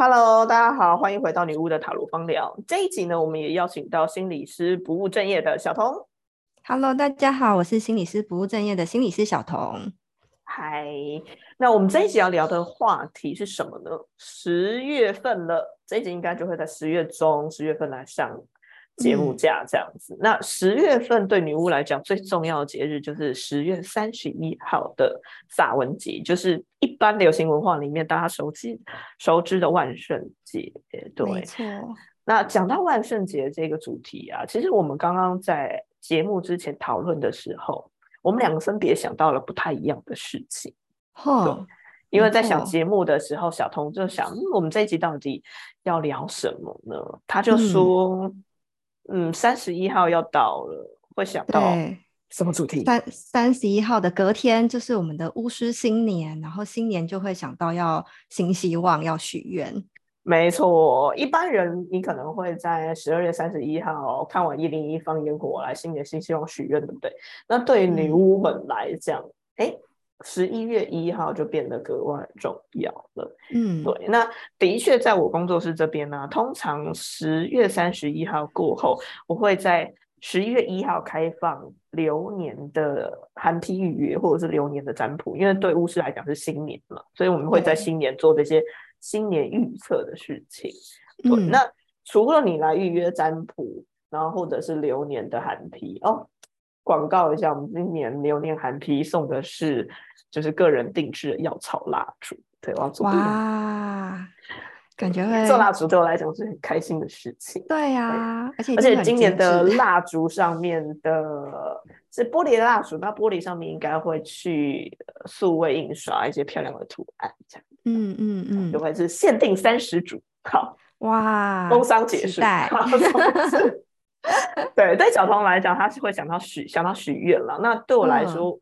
Hello，大家好，欢迎回到女巫的塔罗方聊。这一集呢，我们也邀请到心理师不务正业的小童。Hello，大家好，我是心理师不务正业的心理师小童。嗨，那我们这一集要聊的话题是什么呢？十月份了，这一集应该就会在十月中、十月份来上节目架这样子。那十月份对女巫来讲最重要的节日就是十月三十一号的萨文节，就是一般流行文化里面大家熟悉熟知的万圣节。对，没错。那讲到万圣节这个主题啊，其实我们刚刚在节目之前讨论的时候，我们两个分别想到了不太一样的事情。哦，因为在想节目的时候，小童就想，嗯，我们这一集到底要聊什么呢？他就说，嗯，三十一号要到了，会想到什么主题？三三十一号的隔天就是我们的巫师新年，然后新年就会想到要新希望，要许愿。没错，一般人你可能会在十二月三十一号看完一零一放烟火来新年新希望许愿，对不对？那对于女巫们来讲，哎、嗯，十一月一号就变得格外重要了。嗯，对。那的确，在我工作室这边呢，通常十月三十一号过后，我会在十一月一号开放流年的寒批预约，或者是流年的占卜，因为对巫师来讲是新年嘛，所以我们会在新年做这些。新年预测的事情，对，嗯、那除了你来预约占卜，然后或者是流年的寒批哦，广告一下，我们今年流年寒批送的是就是个人定制的药草蜡烛，对，我要做哇，感觉会做蜡烛对我来讲是很开心的事情，对呀、啊，而且而且今年的蜡烛上面的是玻璃的蜡烛，那玻璃上面应该会去数位印刷一些漂亮的图案，这样。嗯嗯嗯，就会是限定三十组，好哇，工商结束。对，对小童来讲，他是会想到许想到许愿了。那对我来说，嗯、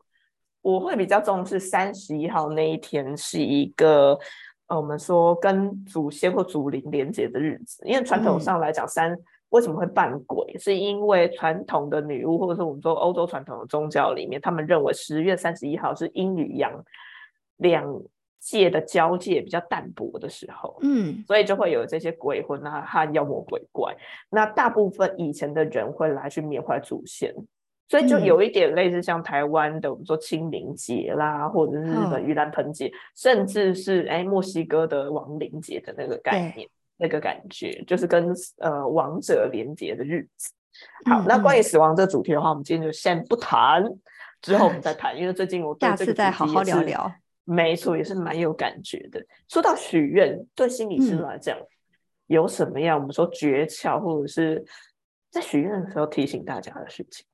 我会比较重视三十一号那一天是一个呃，我们说跟祖先或祖灵连接的日子。因为传统上来讲，三、嗯、为什么会扮鬼，是因为传统的女巫或者是我们说欧洲传统的宗教里面，他们认为十月三十一号是阴与阳两。界的交界比较淡薄的时候，嗯，所以就会有这些鬼魂啊和妖魔鬼怪。那大部分以前的人会来去缅怀祖先，所以就有一点类似像台湾的我们说清明节啦，或者是日本盂兰盆节，嗯、甚至是哎墨西哥的亡灵节的那个概念，那个感觉就是跟呃亡者连结的日子。好，嗯、那关于死亡这主题的话，我们今天就先不谈，之后我们再 谈，因为最近我对下次再好好聊聊。没错，也是蛮有感觉的。说到许愿，对心理师来讲，嗯、有什么样我们说诀窍，或者是在许愿的时候提醒大家的事情？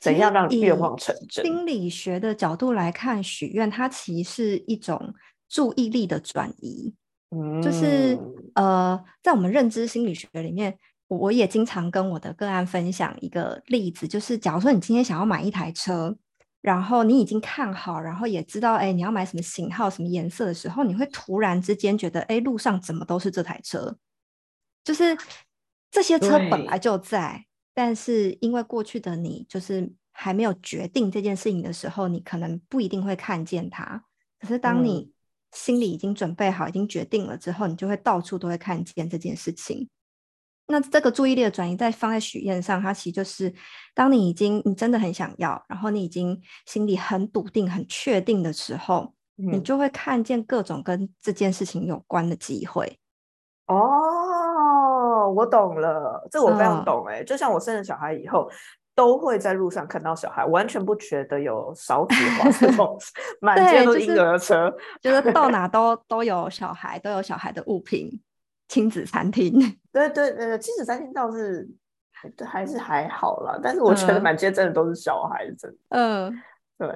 怎样让愿望成真？心理学的角度来看，许愿它其实是一种注意力的转移。嗯，就是呃，在我们认知心理学里面，我也经常跟我的个案分享一个例子，就是假如说你今天想要买一台车。然后你已经看好，然后也知道，哎，你要买什么型号、什么颜色的时候，你会突然之间觉得，哎，路上怎么都是这台车？就是这些车本来就在，但是因为过去的你就是还没有决定这件事情的时候，你可能不一定会看见它。可是当你心里已经准备好、已经决定了之后，你就会到处都会看见这件事情。那这个注意力的转移，在放在许愿上，它其实就是当你已经你真的很想要，然后你已经心里很笃定、很确定的时候，嗯、你就会看见各种跟这件事情有关的机会。哦，我懂了，这我非常懂哎、欸。嗯、就像我生了小孩以后，都会在路上看到小孩，完全不觉得有少子化这种 满街都婴儿车，就是、觉得到哪都都有小孩，都有小孩的物品。亲子餐厅，对对对，亲子餐厅倒是还是还好啦，但是我觉得满街真的都是小孩，真的。嗯，对，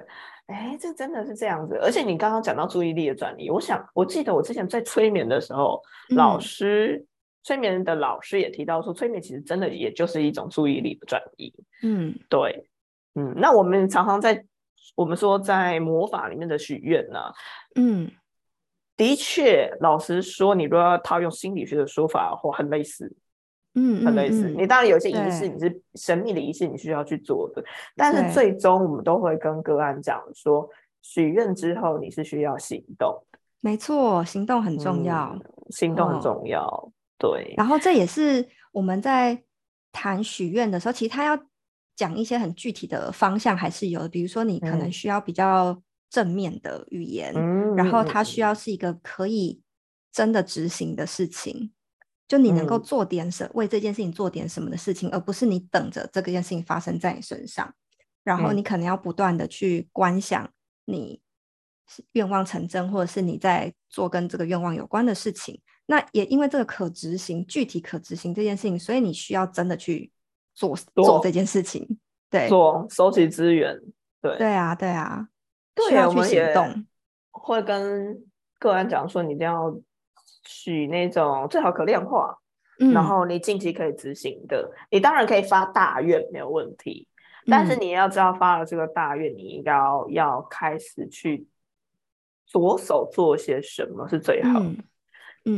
哎，这真的是这样子。而且你刚刚讲到注意力的转移，我想我记得我之前在催眠的时候，嗯、老师催眠的老师也提到说，催眠其实真的也就是一种注意力的转移。嗯，对，嗯，那我们常常在我们说在魔法里面的许愿呢，嗯。的确，老实说，你如果要套用心理学的说法或，很类似，嗯，很类似。嗯、你当然有些仪式，你是神秘的仪式，你需要去做的，但是最终我们都会跟个案讲说，许愿之后你是需要行动，没错，行动很重要。嗯、行动很重要。对，然后这也是我们在谈许愿的时候，其实他要讲一些很具体的方向，还是有的。比如说，你可能需要比较正面的语言，然后它需要是一个可以真的执行的事情，就你能够做点什为这件事情做点什么的事情，而不是你等着这个件事情发生在你身上。然后你可能要不断的去观想你愿望成真，或者是你在做跟这个愿望有关的事情。那也因为这个可执行、具体可执行这件事情，所以你需要真的去做做这件事情。对，做收集资源。对，对啊，对啊，需要去行动。会跟个人讲说，你一定要许那种最好可量化，然后你近期可以执行的。你当然可以发大愿，没有问题。但是你要知道，发了这个大愿，你应该要开始去着手做些什么是最好的。嗯，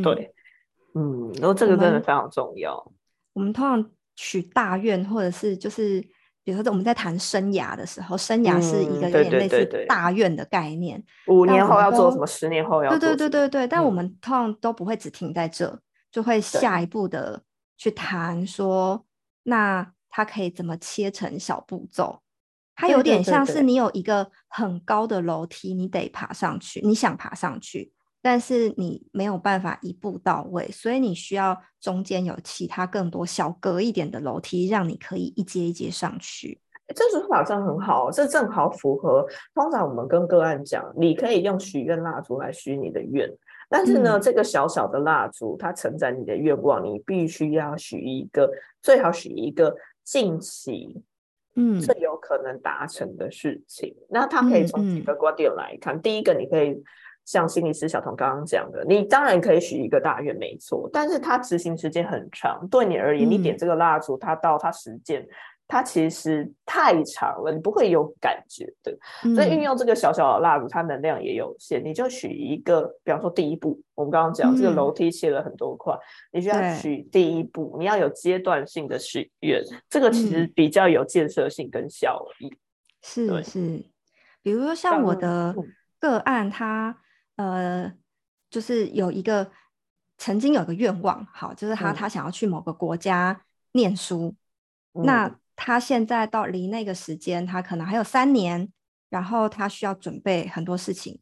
对，嗯，然后这个真的非常重要。我们通常许大愿，或者是就是，比如说我们在谈生涯的时候，生涯是一个有点类似大愿的概念。五年后要做什么？十年后要对对对对对。但我们通常都不会只停在这，就会下一步的去谈说，那它可以怎么切成小步骤？它有点像是你有一个很高的楼梯，你得爬上去，你想爬上去。但是你没有办法一步到位，所以你需要中间有其他更多小格一点的楼梯，让你可以一阶一阶上去。这说法真很好，这正好符合通常我们跟个案讲，你可以用许愿蜡烛来许你的愿，但是呢，这个小小的蜡烛它承载你的愿望，你必须要许一个，最好许一个近期，嗯，最有可能达成的事情。那它可以从几个观点来看，第一个你可以。像心理师小童刚刚讲的，你当然可以许一个大愿，没错，但是它执行时间很长。对你而言，你点这个蜡烛，它到它实践，它其实太长了，你不会有感觉的。所以运用这个小小的蜡烛，它能量也有限，你就许一个，比方说第一步，我们刚刚讲这个楼梯切了很多块，你需要许第一步，你要有阶段性的许愿，这个其实比较有建设性跟效益。是是，比如说像我的个案，他。呃，就是有一个曾经有个愿望，好，就是他他想要去某个国家念书，那他现在到离那个时间，他可能还有三年，然后他需要准备很多事情，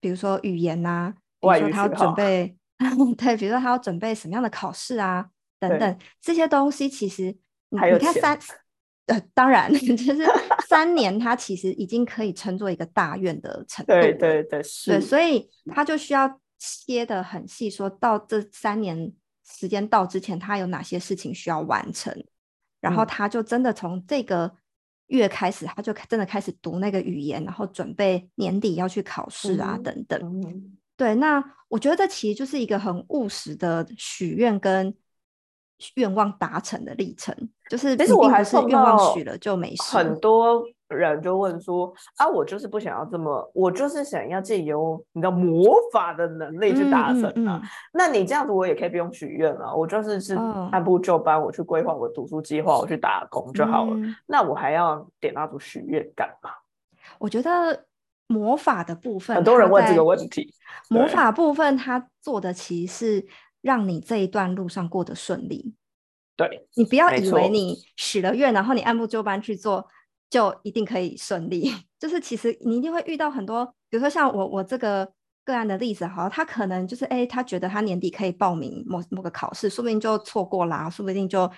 比如说语言呐，比如说他要准备 对，比如说他要准备什么样的考试啊，等等。这些东西，其实你看三。呃，当然，就是三年，他其实已经可以称作一个大院的程度。对对对，是。对，所以他就需要切的很细，说到这三年时间到之前，他有哪些事情需要完成，然后他就真的从这个月开始，他就真的开始读那个语言，然后准备年底要去考试啊，等等。对，那我觉得这其实就是一个很务实的许愿跟。愿望达成的历程，就是但是我还是愿望许了就没事。很多人就问说：“啊，我就是不想要这么，我就是想要借由你的魔法的能力去达成啊。”那你这样子，我也可以不用许愿了，我就是是按部就班，我去规划我读书计划，我去打工就好了。那我还要点蜡烛许愿干嘛？我觉得魔法的部分，很多人问这个问题。魔法部分，他做的其实是。让你这一段路上过得顺利，对你不要以为你许了愿，然后你按部就班去做，就一定可以顺利。就是其实你一定会遇到很多，比如说像我我这个个案的例子，哈，他可能就是哎，他觉得他年底可以报名某某个考试，说不定就错过啦，说不定就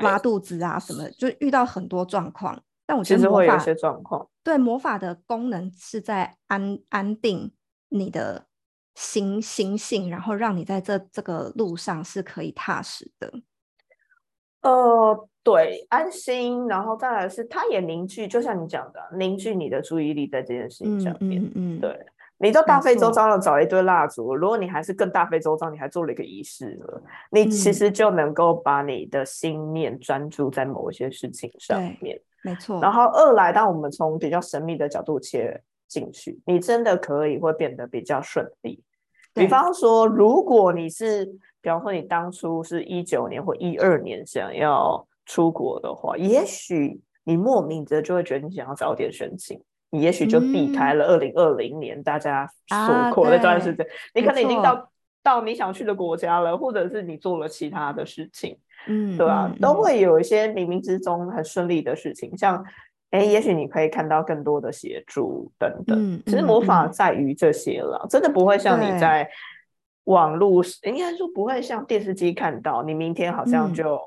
拉肚子啊什么，就遇到很多状况。但我觉得会有一些状况，对魔法的功能是在安安定你的。心心性，然后让你在这这个路上是可以踏实的。呃，对，安心，然后再来是，它也凝聚，就像你讲的，凝聚你的注意力在这件事情上面。嗯嗯，对，你到大费周章的找了一堆蜡烛，如果你还是更大费周章，你还做了一个仪式了，你其实就能够把你的心念专注在某一些事情上面。没错。然后二来，当我们从比较神秘的角度切进去，你真的可以会变得比较顺利。比方说，如果你是，比方说你当初是一九年或一二年想要出国的话，也许你莫名的就会觉得你想要早点申请，你也许就避开了二零二零年大家所过那段时间。你可能已经到到你想去的国家了，或者是你做了其他的事情，嗯，对啊，嗯都会有一些冥冥之中很顺利的事情，像。哎，也许你可以看到更多的协助等等。其实魔法嗯在于这些了，真的不会像你在网络，应该说不会像电视机看到，你明天好像嗯就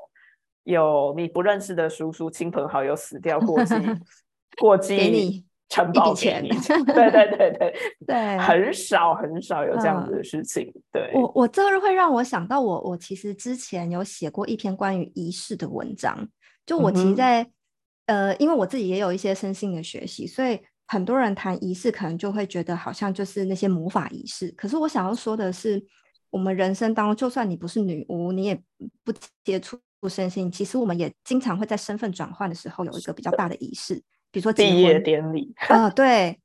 有你不认识的叔叔、亲朋好友死掉过 继过继给你城一笔钱堡给你。对对对对，对，很少很少有这样子嗯的事情。对，我我这个会让我想到我我其实之前有写过一篇关于仪式的文章，就我其实在、呃，因为我自己也有一些身心的学习，所以很多人谈仪式可能就会觉得好像就是那些魔法仪式。可是我想要说的是，我们人生当中，就算你不是女巫，你也不接触身心，其实我们也经常会在身份转换的时候有一个比较大的仪式，比如说结毕业典礼，啊、对。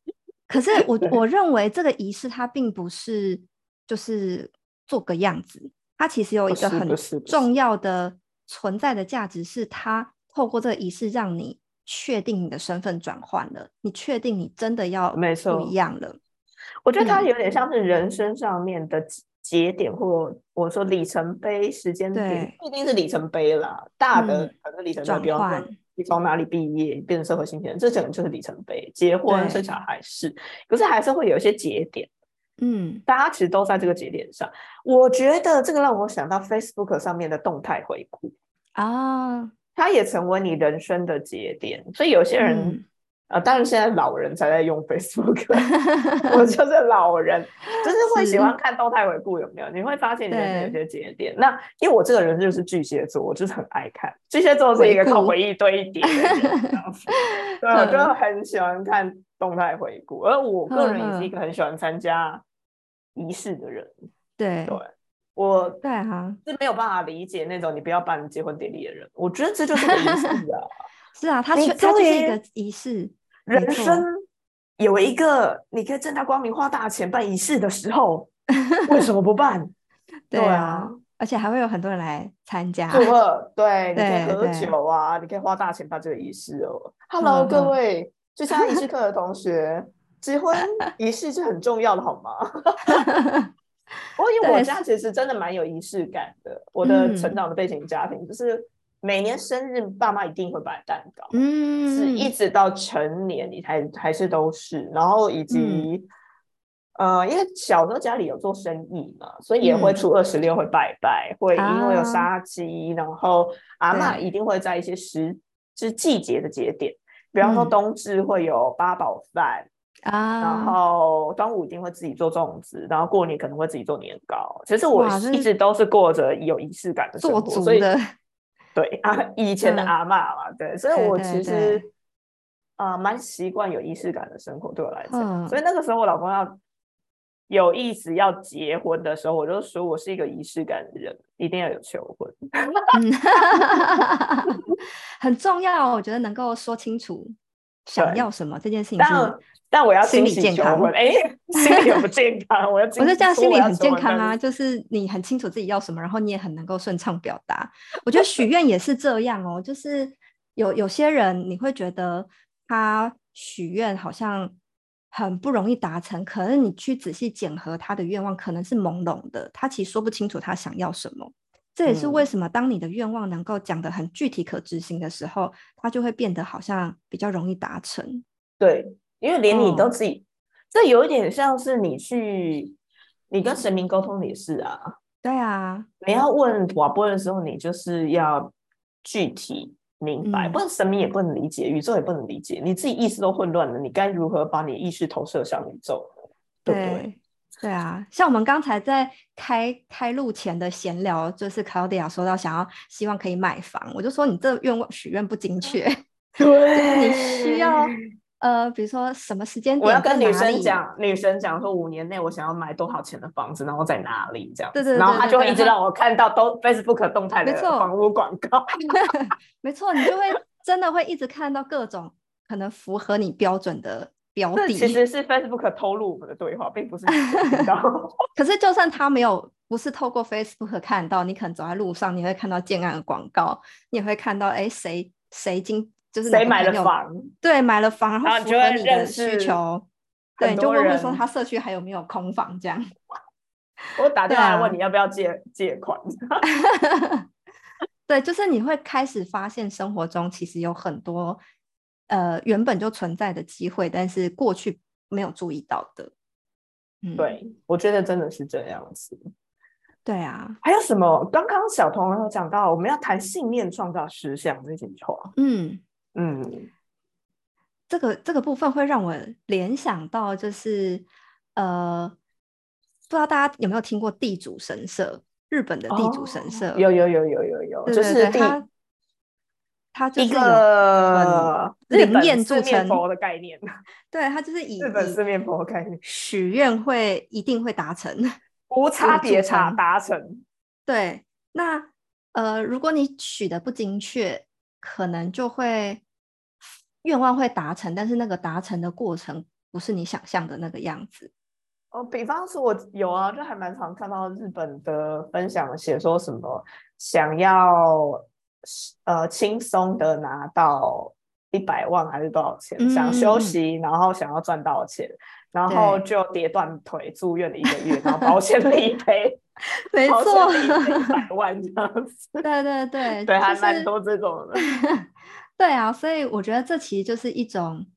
可是我我认为这个仪式它并不是就是做个样子，它其实有一个很重要的存在的价值，是它透过这个仪式让你确定你的身份转换了，你确定你真的要没错一样了。我觉得它嗯有点像是人生上面的节节点，或我说里程碑、时间点对，不一定是里程碑啦，大的嗯可能里程碑，转比方说换你从哪里毕业，变成社会新鲜人，这整个就是里程碑。结婚、生小孩是，可是还是会有一些节点，嗯大家其实都在这个节点上。我觉得这个让我想到 Facebook 上面的动态回顾，啊，它也成为你人生的节点。所以有些人。嗯呃，当然现在老人才在用 Facebook，我就是老人，就是会喜欢看动态回顾，有没有？你会发现你人生有些节点。那因为我这个人就是巨蟹座，我就是很爱看。巨蟹座是一个靠回忆堆叠 对，我就嗯很喜欢看动态回顾。而我个人也是一个很喜欢参加仪式的人，对对我对啊，是没有办法理解那种你不要办结婚典礼的人。我觉得这就是个仪式啊。是啊，它你确它就是一个仪式，人生有一个你可以正大光明花大钱办仪式的时候，为什么不办？对对啊，而且还会有很多人来参加。祝贺，对，你可以对喝酒啊，你可以花大钱办这个仪式哦。Hello，各位去参加仪式课的同学，结婚仪式是很重要的，好吗？我因为我家其实真的蛮有仪式感的，我的成嗯。长的背景家庭就是每年生日，爸妈一定会摆蛋糕。嗯，是一直到成年，你还还是都是，然后以及、呃，因为小时候家里有做生意嘛，所以也会嗯。初二十六会拜拜，会因为有啊。杀鸡，然后阿嬷对。一定会在一些时就是季节的节点，比方说嗯。冬至会有八宝饭，啊，然后端午一定会自己做粽子，然后过年可能会自己做年糕。其实我一直都是过着有仪式感的生做活，所以对啊，以前的嗯阿妈嘛，对，所以我其实对啊蛮习惯有仪式感的生活，对我来讲。嗯所以那个时候我老公要有意思要结婚的时候，我就说我是一个仪式感的人，一定要有求婚。嗯，很重要，我觉得能够说清楚想要什么这件事情但是，但我要心理健康 哎，心理不健康，我要我是这样心理很健康啊，就是你很清楚自己要什么，然后你也很能够顺畅表达。我觉得许愿也是这样哦，就是有有些人你会觉得他许愿好像很不容易达成，可是你去仔细检核他的愿望，可能是朦胧的，他其实说不清楚他想要什么。这也是为嗯什么当你的愿望能够讲得很具体可执行的时候，它就会变得好像比较容易达成。对，因为连你都哦自己，这有一点像是你去你跟神明沟通也是啊，对啊，你要问瓦波的时候，你就是要具体明白，嗯不然神明也不能理解，宇宙也不能理解，你自己意识都混乱了，你该如何把你意识投射向宇宙呢？对不对？对对啊，像我们刚才在开开录前的闲聊，就是 Claudia 说到想要希望可以买房，我就说你这愿望许愿不精确，对你需要呃，比如说什么时间点我要跟女生讲，女生讲说五年内我想要买多少钱的房子，然后在哪里这样子，对对然后对对对她就会一直让我看到都 Facebook 动态的房屋广告。没错，你就会真的会一直看到各种可能符合你标准的标这的。其实是 Facebook 透露我们的对话，并不是。可是就算他没有不是透过 Facebook 看到，你可能走在路上，你会看到建案的广告，你也会看到哎谁谁今就是哪谁买了房？对，买了房，然后符合你的需求，对，你就问问说他社区还有没有空房这样。我打电话问你要不要借借款。对，就是你会开始发现生活中其实有很多呃原本就存在的机会，但是过去没有注意到的。嗯，对，我觉得真的是这样子。对啊，还有什么？刚刚小童有讲到，我们要谈信念创造实相这句话。嗯嗯，这个这个部分会让我联想到，就是呃，不知道大家有没有听过地主神社？日本的地主神社，有有有有有有，就是他他就是一个灵验铸成佛的概念。对，它就是以日本四面佛的概念，许愿会一定会达成。无差别差达成，对。那呃，如果你许的不精确，可能就会愿望会达成，但是那个达成的过程不是你想象的那个样子。哦，比方说，我有啊，就还蛮常看到日本的分享，写说什么想要呃轻松的拿到一百万还是多少钱，想休息，然后想要赚到钱。然后就跌断腿住院了一个月，然后保险理赔，没错，一百万这样子。对对对，对，还蛮多这种的。对啊，所以我觉得这其实就是一种，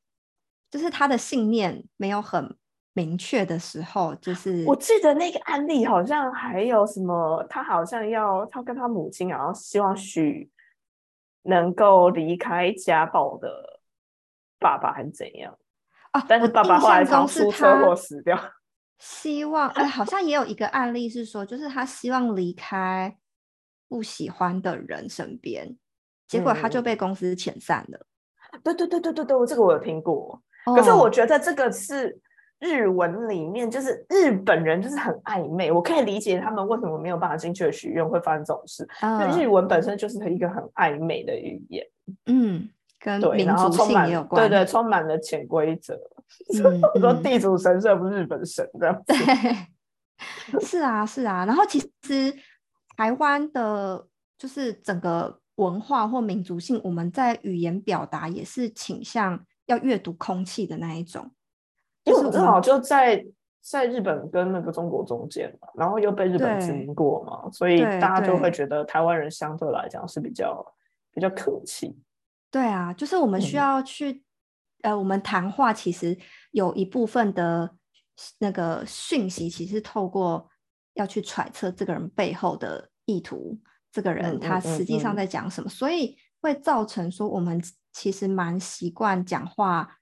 就是他的信念没有很明确的时候，就是我记得那个案例好像还有什么，他好像要他跟他母亲，然后希望许能够离开家暴的爸爸，还是怎样。啊！但是爸爸后来常出车祸死掉。希望哎，好像也有一个案例是说，就是他希望离开不喜欢的人身边，结果他就被公司遣散了。对对对对对对，这个我有听过。可是我觉得这个是日文里面，就是日本人就是很暧昧。我可以理解他们为什么没有办法进去的许愿会发生这种事。因为日文本身就是一个很暧昧的语言。嗯。跟民族性也有关，对对，充满了潜规则。我 说地主神社不是日本神的，对，是啊是啊。然后其实台湾的，就是整个文化或民族性，我们在语言表达也是倾向要阅读空气的那一种。因为我正好就在在日本跟那个中国中间嘛，然后又被日本殖民过嘛，所以大家就会觉得台湾人相对来讲是比较比较客气。对啊，就是我们需要去，呃，我们谈话其实有一部分的那个讯息，其实透过要去揣测这个人背后的意图，这个人他实际上在讲什么，所以会造成说我们其实蛮习惯讲话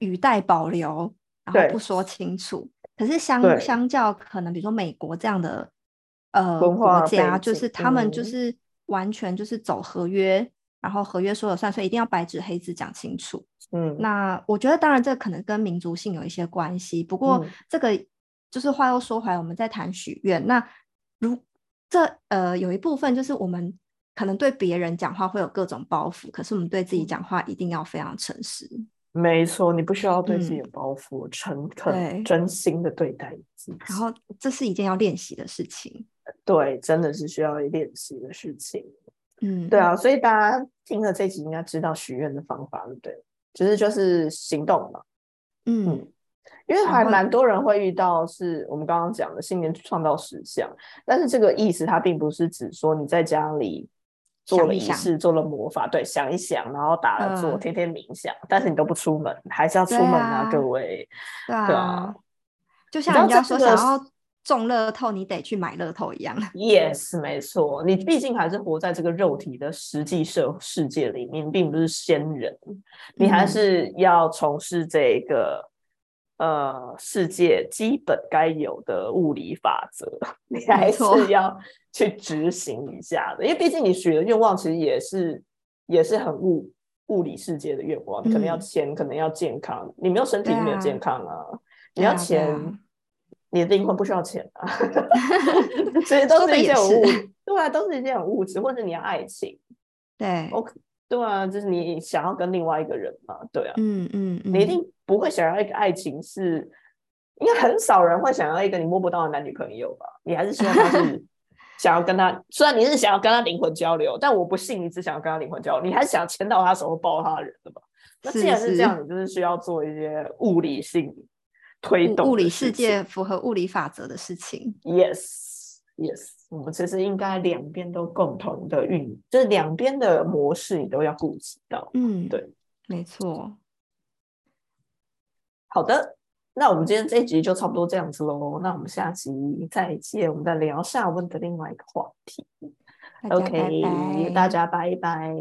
语带保留，然后不说清楚。可是相相较可能比如说美国这样的呃国家，就是他们就是完全就是走合约。然后合约说了算，所以一定要白纸黑字讲清楚。嗯，那我觉得当然这可能跟民族性有一些关系。不过这个就是话又说回来，我们在谈许愿。那如这呃有一部分就是我们可能对别人讲话会有各种包袱，可是我们对自己讲话一定要非常诚实。没错，你不需要对自己有包袱，诚恳、真心的对待自己。然后这是一件要练习的事情。对，真的是需要练习的事情。嗯，对啊，所以大家听了这集应该知道许愿的方法，对不对？其实就是行动嘛。嗯，因为还蛮多人会遇到，是我们刚刚讲的信念创造实相，但是这个意思它并不是指说你在家里做了仪式、做了魔法，对，想一想，然后打了坐，天天冥想，但是你都不出门，还是要出门啊，各位。对啊，就像人家说想要。中乐透，你得去买乐透一样。Yes，没错，你毕竟还是活在这个肉体的实际社世界里面，并不是仙人，你还是要从事这个呃世界基本该有的物理法则，你还是要去执行一下的。因为毕竟你许的愿望其实也是也是很物物理世界的愿望，你可能要钱，可能要健康，你没有身体没有健康啊，你要钱。你的灵魂不需要钱啊，所以都是一件物，对啊，都是一件很物质，或者你要爱情，对，OK，对啊，就是你想要跟另外一个人嘛，对啊，嗯嗯，你一定不会想要一个爱情是，应该很少人会想要一个你摸不到的男女朋友吧？你还是希望他是 想要跟他，虽然你是想要跟他灵魂交流，但我不信你只想要跟他灵魂交流，你还是想牵到他手抱他的人的吧？那既然是这样，你就是需要做一些物理性。推动物理世界符合物理法则的事情。Yes，Yes，我们其实应该两边都共同的运，就是两边的模式你都要顾及到。嗯，对，没错。好的，那我们今天这一集就差不多这样子喽。那我们下集再见，我们再聊下问的另外一个话题。OK，大家拜拜。